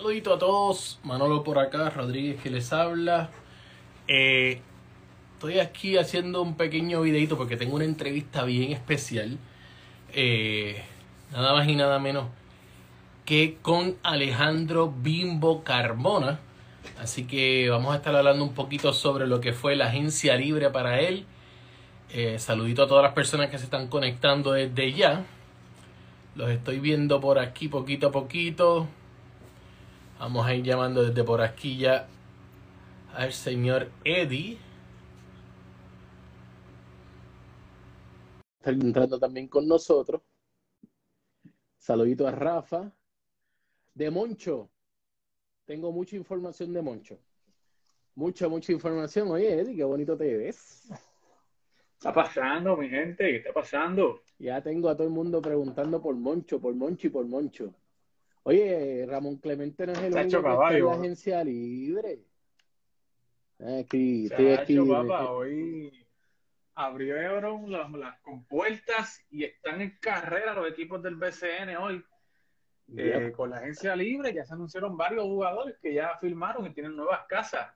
Saludito a todos, Manolo por acá, Rodríguez que les habla. Eh, estoy aquí haciendo un pequeño videito porque tengo una entrevista bien especial. Eh, nada más y nada menos que con Alejandro Bimbo Carmona. Así que vamos a estar hablando un poquito sobre lo que fue la agencia libre para él. Eh, saludito a todas las personas que se están conectando desde ya. Los estoy viendo por aquí poquito a poquito. Vamos a ir llamando desde por aquí ya al señor Eddie. Está entrando también con nosotros. Saludito a Rafa. De Moncho. Tengo mucha información de Moncho. Mucha, mucha información. Oye, Eddie, qué bonito te ves. está pasando, mi gente? ¿Qué está pasando? Ya tengo a todo el mundo preguntando por Moncho, por Moncho y por Moncho. Oye, Ramón Clemente no es el único que está en la agencia libre. Aquí, estoy aquí. Papá, hoy abrieron las, las, compuertas y están en carrera los equipos del BCN hoy. Eh, con la agencia libre ya se anunciaron varios jugadores que ya firmaron y tienen nuevas casas.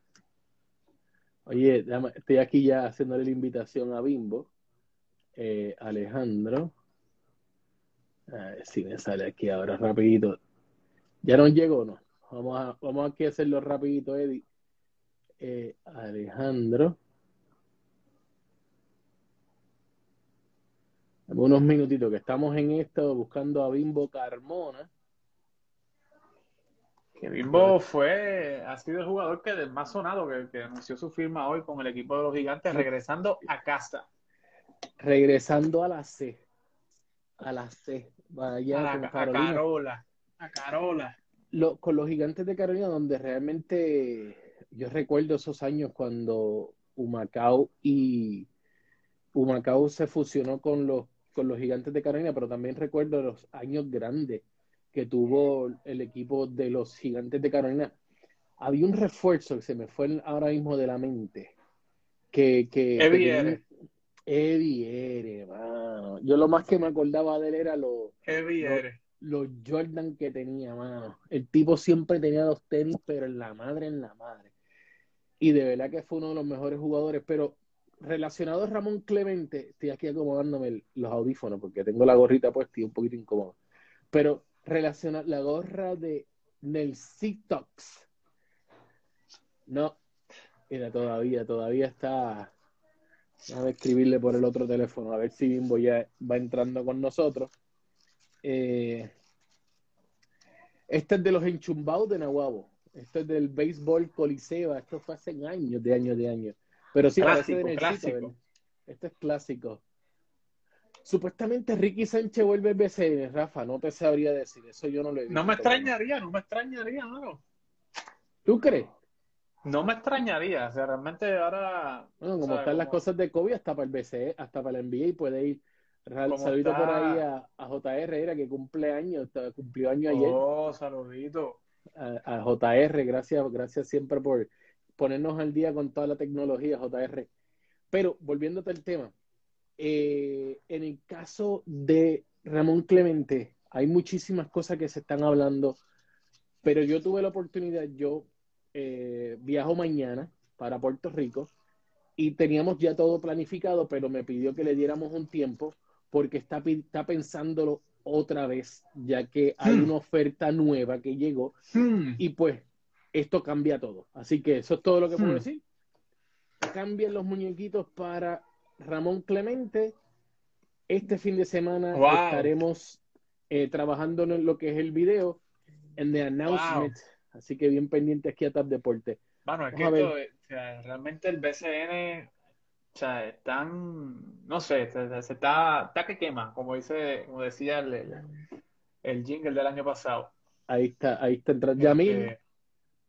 Oye, estoy aquí ya haciéndole la invitación a Bimbo. Eh, Alejandro. A ver si me sale aquí ahora rapidito. ¿Ya no llegó no? Vamos a, vamos aquí a hacerlo rapidito, Eddie. Eh, Alejandro. Unos minutitos que estamos en esto buscando a Bimbo Carmona. Que Bimbo fue, ha sido el jugador que más sonado que, que, anunció su firma hoy con el equipo de los gigantes, regresando a casa. Regresando a la C. A la C. Vaya a, Carola. A Carola. con los gigantes de Carolina, donde realmente yo recuerdo esos años cuando Humacao y Humacao se fusionó con los, con los gigantes de Carolina, pero también recuerdo los años grandes que tuvo el equipo de los gigantes de Carolina. Había un refuerzo que se me fue ahora mismo de la mente. Que, que, Eddie Eddie mano. Yo lo más que me acordaba de él era lo, Eddie los Jordan que tenía, mano. El tipo siempre tenía los tenis, pero en la madre, en la madre. Y de verdad que fue uno de los mejores jugadores. Pero relacionado a Ramón Clemente, estoy aquí acomodándome los audífonos porque tengo la gorrita puesta y un poquito incómodo. Pero relacionado la gorra de Tox. No, mira, todavía, todavía está. A escribirle por el otro teléfono, a ver si Bimbo ya va entrando con nosotros. Eh, este es de los enchumbados de Nahuabo. Esto es del béisbol Coliseo. Esto fue hace años, de años, de años. Pero sí, clásico, de clásico. Esto es clásico. Supuestamente Ricky Sánchez vuelve al BCN, Rafa. No te sabría decir. Eso yo no lo he visto. No me extrañaría, no me extrañaría, no. ¿Tú crees? No me extrañaría. O sea, realmente ahora. Bueno, como están las cosas de COVID, hasta para el BCE, hasta para el NBA puede ir saludito por ahí a, JR, era que cumple años, cumplió año ayer. Oh, saludito. A, JR, gracias, gracias siempre por ponernos al día con toda la tecnología, JR. Pero volviéndote al tema, eh, en el caso de Ramón Clemente, hay muchísimas cosas que se están hablando, pero yo tuve la oportunidad, yo eh, viajo mañana para Puerto Rico y teníamos ya todo planificado, pero me pidió que le diéramos un tiempo porque está, está pensándolo otra vez, ya que hay hmm. una oferta nueva que llegó hmm. y pues esto cambia todo. Así que eso es todo lo que puedo hmm. decir. Cambian los muñequitos para Ramón Clemente. Este fin de semana estaremos eh, trabajando en lo que es el video, en the announcement. Así que bien pendiente aquí a Tap Deporte. Bueno, es que esto, realmente el BCN o sea, están, no sé, se, está, está que quema, como dice, como decía el, el, jingle del año pasado. Ahí está, ahí está entrando. Yamil,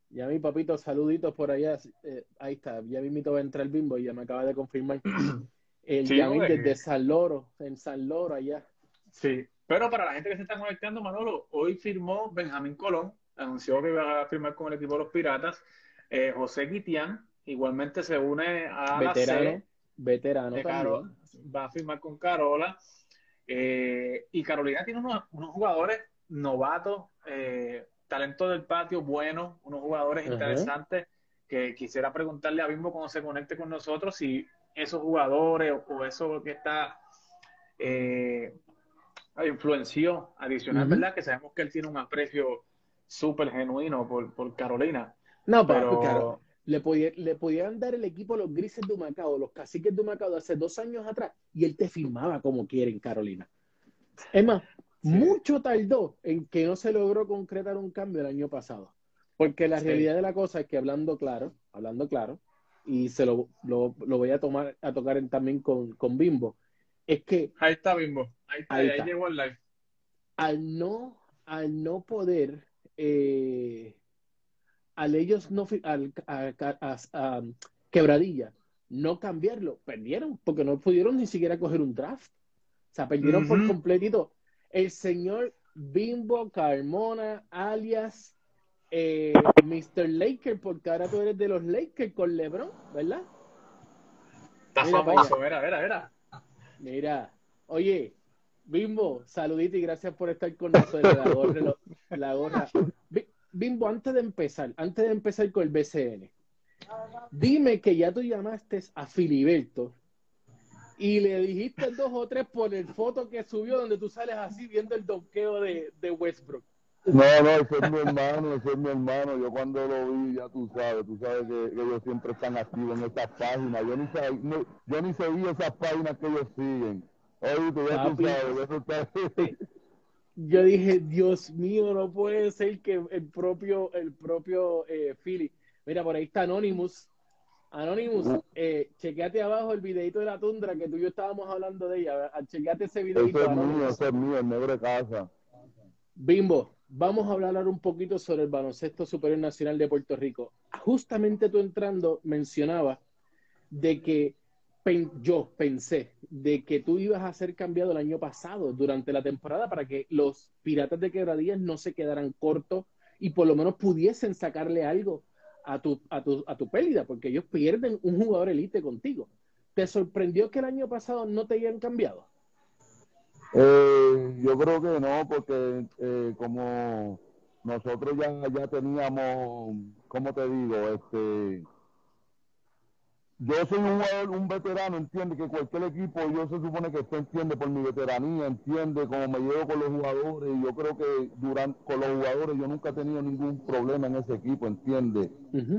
Yamil, papito, saluditos por allá. Eh, ahí está, ya mismito va a entrar el bimbo y ya me acaba de confirmar. El Yamil desde San Loro, en San Loro allá. Sí, pero para la gente que se está conectando, Manolo, hoy firmó Benjamín Colón, anunció que iba a firmar con el equipo de los Piratas. Eh, José Guitián igualmente se une a Veterano veterano. va a firmar con Carola. Eh, y Carolina tiene unos, jugadores novatos, eh, talento del patio bueno, unos jugadores interesantes que quisiera preguntarle a Bimbo cuando se conecte con nosotros si esos jugadores o, eso que está eh, influenció adicional, ¿verdad? Que sabemos que él tiene un aprecio súper genuino por, por Carolina. No, pero claro, le, podía, le podían dar el equipo los grises de Humacao, los caciques de Humacao de hace dos años atrás, y él te firmaba como quiere en Carolina. Es más, mucho tardó en que no se logró concretar un cambio el año pasado. Porque la realidad de la cosa es que hablando claro, hablando claro, y se lo, lo, voy a tomar a tocar también con, con, Bimbo, es que... Ahí está Bimbo, ahí, está, ahí, llegó el live. Al no, al no poder, eh, al ellos no, al, a, quebradilla, no cambiarlo, perdieron, porque no pudieron ni siquiera coger un draft. O sea, perdieron por completito el señor Bimbo Carmona, alias eh, Mr. Laker, porque ahora tú eres de los Lakers con LeBron, ¿verdad? Está famoso, mira, mira, mira. Mira, oye, Bimbo, saludito y gracias por estar con nosotros. La gorra, la gorra. Bimbo, antes de empezar, antes de empezar con el BCN, dime que ya tú llamaste a Filiberto y le dijiste dos o tres por el foto que subió donde tú sales así viendo el donqueo de, de Westbrook. No, no, ese es mi hermano, ese es mi hermano. Yo cuando lo vi, ya tú sabes, tú sabes que, ellos siempre están activos en esas páginas. Yo ni, sabía, yo ni seguí esas páginas que ellos siguen. Oye, tú ya tú sabes, Yo dije, Dios mío, no puede ser que el propio, el propio eh, Philly. Mira, por ahí está Anonymous Anonymous, eh, chequeate abajo el videito de la tundra que tú y yo estábamos hablando de ella. Chequeate ese videito. Ese es mío, ese es mío, el negro de casa. Bimbo, vamos a hablar un poquito sobre el baloncesto superior nacional de Puerto Rico. Justamente tú entrando mencionabas de que yo pensé de que tú ibas a ser cambiado el año pasado durante la temporada para que los piratas de quebradillas no se quedaran cortos y por lo menos pudiesen sacarle algo a tu, a tu, a tu pérdida, porque ellos pierden un jugador elite contigo. ¿Te sorprendió que el año pasado no te hayan cambiado? Eh, yo creo que no, porque eh, como nosotros ya, ya teníamos, ¿cómo te digo? Este, yo soy un jugador, un veterano, entiende que cualquier equipo, yo se supone que se entiende por mi veteranía, entiende cómo me llevo con los jugadores, y yo creo que durante con los jugadores yo nunca he tenido ningún problema en ese equipo, entiende.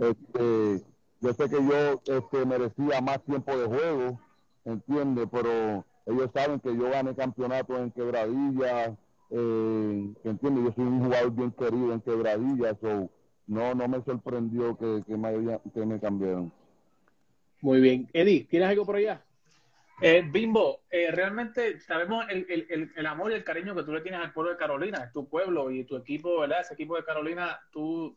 este, yo sé que yo este, merecía más tiempo de juego, entiende, pero ellos saben que yo gané campeonato en quebradilla, eh, entiende, yo soy un jugador bien querido en quebradilla, so, no, no me sorprendió que, que, me, que me cambiaron. Muy bien. Eddie, ¿tienes algo por allá? Eh, Bimbo, eh, realmente sabemos el, el, el, amor y el cariño que tú le tienes al pueblo de Carolina, tu pueblo y tu equipo, ¿verdad? Ese equipo de Carolina, tú,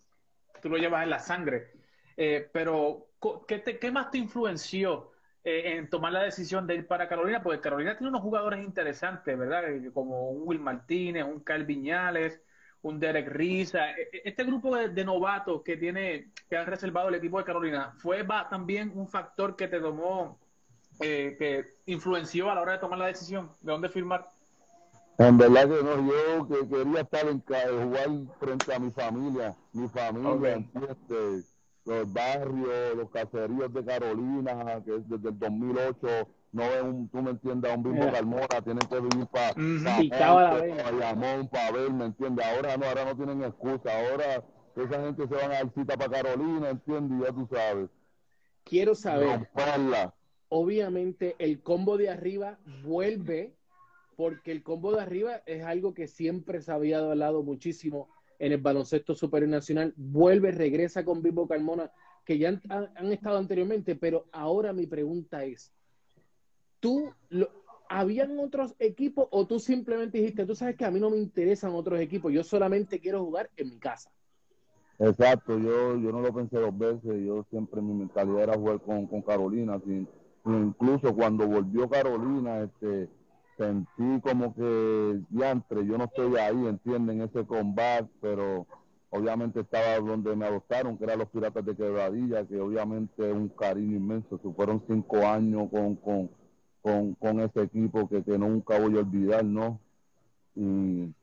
tú lo llevas en la sangre. Eh, pero, ¿qué, te, ¿qué más te influenció en tomar la decisión de ir para Carolina? Porque Carolina tiene unos jugadores interesantes, ¿verdad? Como un Will Martínez, un Carl Viñales, un Derek Risa, e, e, este grupo de, novatos que tiene, que han reservado el equipo de Carolina, ¿fue también un factor que te tomó, eh, que influenció a la hora de tomar la decisión de dónde firmar? En verdad que no, yo que quería estar en jugar frente a mi familia, mi familia, este, los barrios, los caseríos de Carolina, que es desde el 2008 no es un, tú me entiendes, a un Bimbo Carmona, tienen que vivir para pa, para ver, ¿me entiendes? Ahora no, ahora no tienen excusa, ahora esa gente se van a dar cita para Carolina, ¿entiendes? Ya tú sabes. Quiero saber, obviamente el combo de arriba vuelve, porque el combo de arriba es algo que siempre se había hablado muchísimo en el baloncesto superior nacional, vuelve, regresa con Bimbo Carmona, que ya han estado anteriormente, pero ahora mi pregunta es, tú, lo, ¿habían otros equipos o tú simplemente dijiste, tú sabes que a mí no me interesan otros equipos, yo solamente quiero jugar en mi casa? Exacto, yo, yo no lo pensé dos veces, yo siempre mi mentalidad era jugar con, con Carolina, incluso cuando volvió Carolina, este, sentí como que, diantre, yo no estoy ahí, entienden, ese combate, pero obviamente estaba donde me adoptaron, que eran los Piratas de Quebradilla, que obviamente es un cariño inmenso, fueron cinco años con, con, con, con ese equipo que, que nunca voy a olvidar, ¿no? Y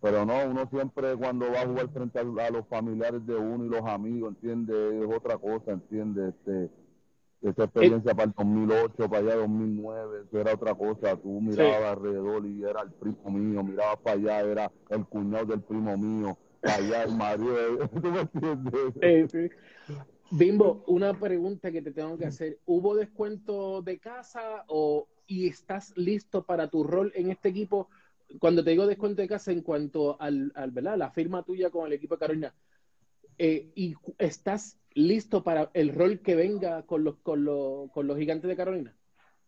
pero no, uno siempre cuando va a jugar frente a, los familiares de uno y los amigos, ¿entiendes? Es otra cosa, ¿entiendes? Este, esa experiencia para el 2008, para allá 2009, eso era otra cosa. Tú mirabas alrededor y era el primo mío, mirabas para allá, era el cuñado del primo mío, para allá el marido. ¿Tú me entiendes? Bimbo, una pregunta que te tengo que hacer. ¿Hubo descuento de casa o y estás listo para tu rol en este equipo? Cuando te digo descuento de casa en cuanto al, al ¿verdad? la firma tuya con el equipo de Carolina, eh, ¿y estás listo para el rol que venga con los, con los, con los gigantes de Carolina?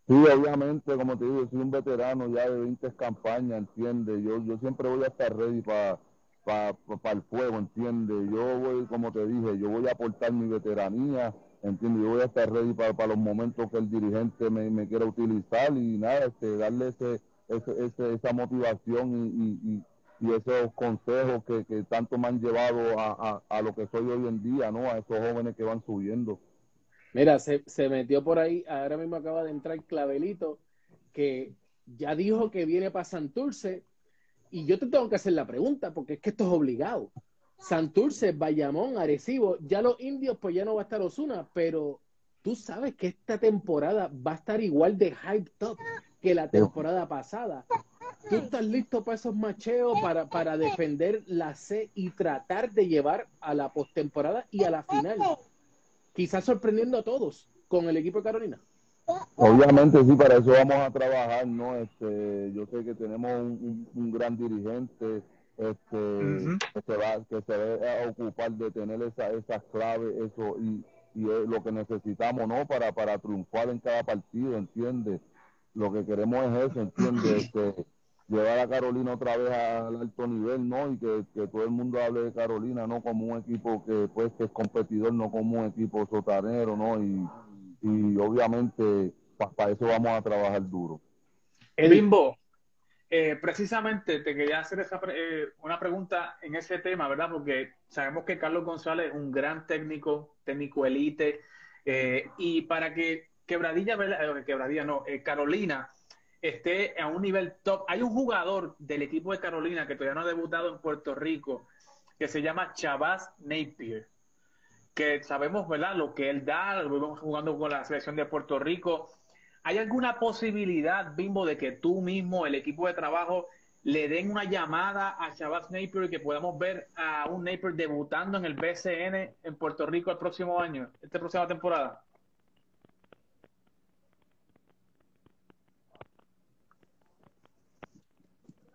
Sí, obviamente, como te digo, soy un veterano ya de 20 campañas, ¿entiendes? Yo, yo siempre voy a estar ready para para el fuego, ¿entiendes? Yo voy, como te dije, yo voy a aportar mi veteranía, ¿entiendes? Yo voy a estar ready para, los momentos que el dirigente me, me quiera utilizar y nada, este, darle ese, ese, esa motivación y, y, y, esos consejos que, que, tanto me han llevado a, a, a lo que soy hoy en día, ¿no? A esos jóvenes que van subiendo. Mira, se, se metió por ahí, ahora mismo acaba de entrar Clavelito, que ya dijo que viene para Santurce, y yo te tengo que hacer la pregunta, porque es que esto es obligado. Santurce, Bayamón, Arecibo, ya los indios, pues ya no va a estar Osuna, pero tú sabes que esta temporada va a estar igual de hype top que la temporada pasada. ¿Tú estás listo para esos macheos, para, para defender la C y tratar de llevar a la postemporada y a la final? Quizás sorprendiendo a todos con el equipo de Carolina. Obviamente sí, para eso vamos a trabajar, ¿no? Este, yo sé que tenemos un, gran dirigente este, que se va que se va a ocupar de tener esa, esas claves, eso y, y es lo que necesitamos, ¿no? Para para triunfar en cada partido, ¿entiendes? Lo que queremos es eso, ¿entiendes? Este, llevar a Carolina otra vez al alto nivel, ¿no? Y que, que, todo el mundo hable de Carolina, no como un equipo que pues que es competidor, no como un equipo sotanero, ¿no? Y, y obviamente para eso vamos a trabajar duro. Bimbo, eh, precisamente te quería hacer esa eh, una pregunta en ese tema, ¿verdad? Porque sabemos que Carlos González es un gran técnico, técnico elite, eh, y para que Quebradilla, Quebradilla no, Carolina esté a un nivel top. Hay un jugador del equipo de Carolina que todavía no ha debutado en Puerto Rico, que se llama Chavaz Napier que sabemos, ¿verdad? Lo que él da, lo vemos jugando con la selección de Puerto Rico. ¿Hay alguna posibilidad, Bimbo, de que tú mismo, el equipo de trabajo, le den una llamada a Shabazz Napier y que podamos ver a un Napier debutando en el BCN en Puerto Rico el próximo año, esta próxima temporada?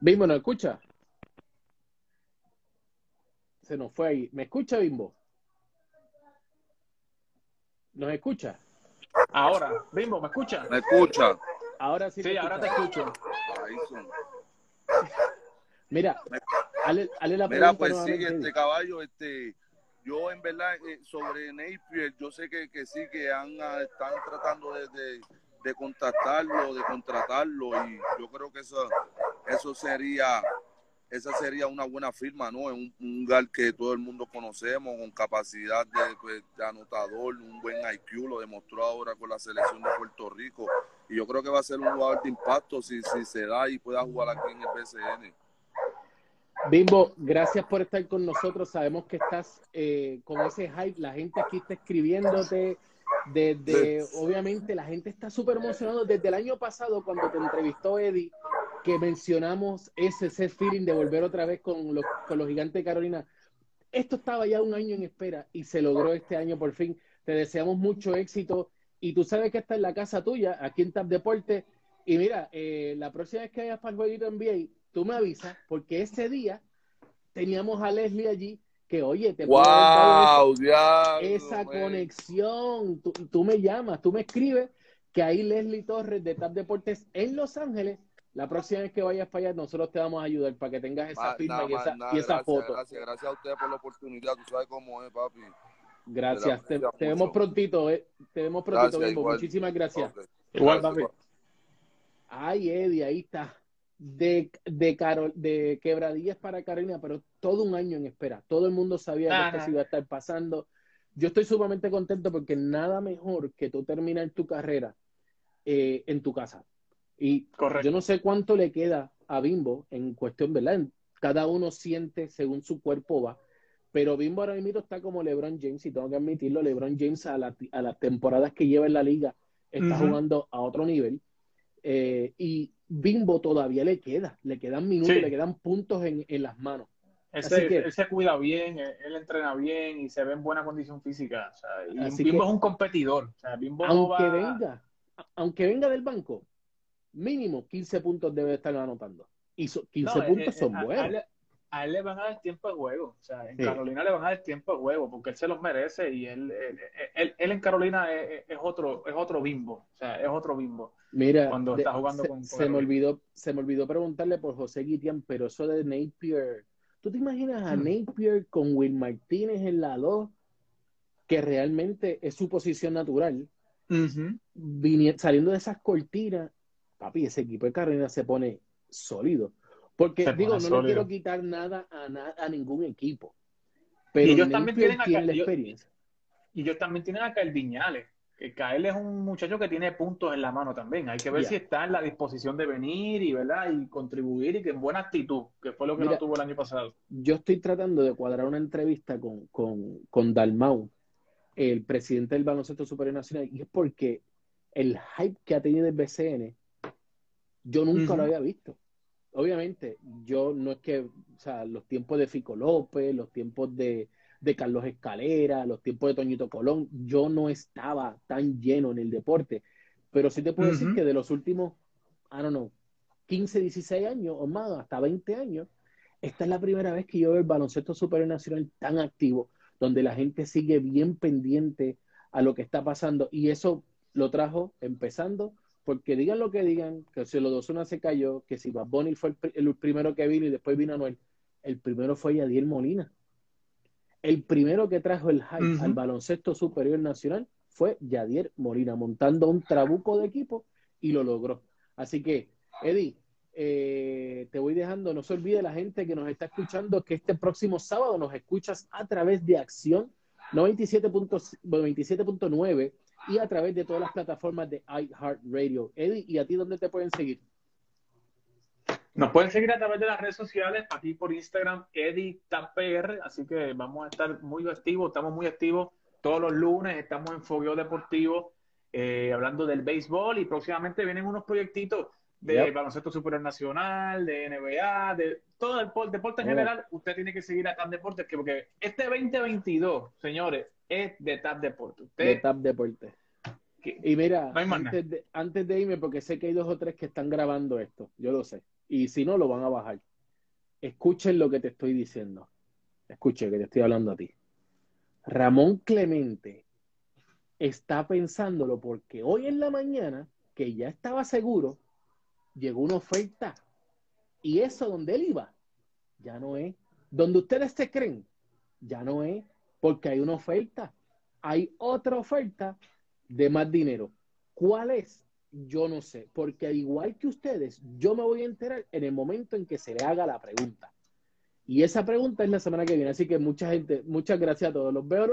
Bimbo, ¿no escucha? Se nos fue ahí. ¿Me escucha, Bimbo? ¿Nos escucha? Ahora, Bimbo, ¿me escucha? ¿Me escucha? Ahora sí. Sí, ahora te escucho. Mira, ale, la Mira, pues sí, este caballo, este, yo en verdad eh, sobre Napier, yo sé que, que sí, que han, ah, están tratando de, de, de contactarlo, de contratarlo y yo creo que eso, eso sería esa sería una buena firma, ¿no? En un, lugar que todo el mundo conocemos, con capacidad pues, de, anotador, un buen IQ, lo demostró ahora con la selección de Puerto Rico. Y yo creo que va a ser un jugador de impacto si, si se da y pueda jugar aquí en el BCN. Bimbo, gracias por estar con nosotros. Sabemos que estás eh, con ese hype. La gente aquí está escribiéndote. Desde, obviamente, la gente está súper emocionada. Desde el año pasado, cuando te entrevistó Eddie, que mencionamos ese, ese feeling de volver otra vez con los, con los gigantes de Carolina. Esto estaba ya un año en espera y se logró este año por fin. Te deseamos mucho éxito y tú sabes que está en la casa tuya, aquí en Tap Deporte. Y mira, eh, la próxima vez que vayas para el jueguito NBA, tú me avisas, porque ese día teníamos a Leslie allí que, oye, te wow, esa, esa conexión. Tú, tú, me llamas, tú me escribes que ahí Leslie Torres de Tap Deportes en Los Ángeles la próxima vez que vayas para allá, nosotros te vamos a ayudar para que tengas esa firma y, esa, y esa foto. Gracias, gracias a ustedes por la oportunidad. Tú sabes cómo es, papi. Gracias. Te, vemos prontito, eh. Te vemos prontito, gracias, Muchísimas gracias. Igual, papi. Ay, Eddie, ahí está. De, de, Carol, de quebradillas para Carolina, pero todo un año en espera. Todo el mundo sabía que esto se iba a estar pasando. Yo estoy sumamente contento porque nada mejor que tú terminar tu carrera eh, en tu casa. Y yo no sé cuánto le queda a Bimbo en cuestión, ¿verdad? cada uno siente según su cuerpo va. Pero Bimbo ahora mismo está como LeBron James, y tengo que admitirlo, LeBron James a, las temporadas que lleva en la liga está jugando a otro nivel. Eh, y Bimbo todavía le queda, le quedan minutos, le quedan puntos en, las manos. él se cuida bien, él, entrena bien y se ve en buena condición física. Bimbo es un competidor. aunque, venga, aunque venga del banco, mínimo 15 puntos debe estar anotando. Y 15 puntos son buenos a él le van a dar tiempo de juego. O sea, en Carolina le van a dar tiempo de juego porque él se los merece y él, él, en Carolina es, otro, es otro bimbo. O sea, es otro bimbo. Mira, cuando está jugando se, con, se me olvidó Se me olvidó preguntarle por José Guitián, pero eso de Napier. ¿Tú te imaginas a hmm. Napier con Will Martínez en la 2? Que realmente es su posición natural. saliendo de esas cortinas, papi, ese equipo de Carolina se pone sólido. Porque digo, no le quiero quitar nada a, a ningún equipo. Pero y ellos también tienen, tiene la experiencia. Y ellos también tienen acá el Viñales. Que Kael es un muchacho que tiene puntos en la mano también. Hay que ver si está en la disposición de venir y, ¿verdad? y contribuir y que en buena actitud, que fue lo que no tuvo el año pasado. Yo estoy tratando de cuadrar una entrevista con, con, con Dalmau, el presidente del Baloncesto Superior Nacional, y es porque el hype que ha tenido el BCN, yo nunca lo había visto obviamente, yo no es que, o sea, los tiempos de Fico López, los tiempos de, Carlos Escalera, los tiempos de Toñito Colón, yo no estaba tan lleno en el deporte. Pero sí te puedo decir que de los últimos, I don't know, 15, 16 años o más, hasta 20 años, esta es la primera vez que yo veo el baloncesto superior nacional tan activo, donde la gente sigue bien pendiente a lo que está pasando. Y eso lo trajo empezando porque digan lo que digan, que si los dos una se cayó, que si Bad Bunny fue el, primero que vino y después vino Anuel, el primero fue Yadiel Molina. El primero que trajo el hype al baloncesto superior nacional fue Yadier Molina, montando un trabuco de equipo y lo logró. Así que, Eddie, eh, te voy dejando, no se olvide la gente que nos está escuchando que este próximo sábado nos escuchas a través de Acción 97.9 y a través de todas las plataformas de iHeartRadio. Eddie, ¿y a ti dónde te pueden seguir? Nos pueden seguir a través de las redes sociales, aquí por Instagram, EddieTapR, así que vamos a estar muy activos, estamos muy activos todos los lunes, estamos en Fogueo Deportivo, eh, hablando del béisbol y próximamente vienen unos proyectitos de baloncesto superior nacional, de NBA, de todo el deporte en general, usted tiene que seguir a TAP Deportes, que porque este 2022, señores, es de TAP Deportes. de TAP Deportes. Y mira, antes, de, antes de irme, porque sé que hay dos o tres que están grabando esto, yo lo sé, y si no, lo van a bajar. Escuchen lo que te estoy diciendo. Escuche que te estoy hablando a ti. Ramón Clemente está pensándolo porque hoy en la mañana, que ya estaba seguro, llegó una oferta. Y eso donde él iba, ya no es. Donde ustedes se creen, ya no es. Porque hay una oferta. Hay otra oferta de más dinero. ¿Cuál es? Yo no sé. Porque al igual que ustedes, yo me voy a enterar en el momento en que se le haga la pregunta. Y esa pregunta es la semana que viene. Así que mucha gente, muchas gracias a todos. Los veo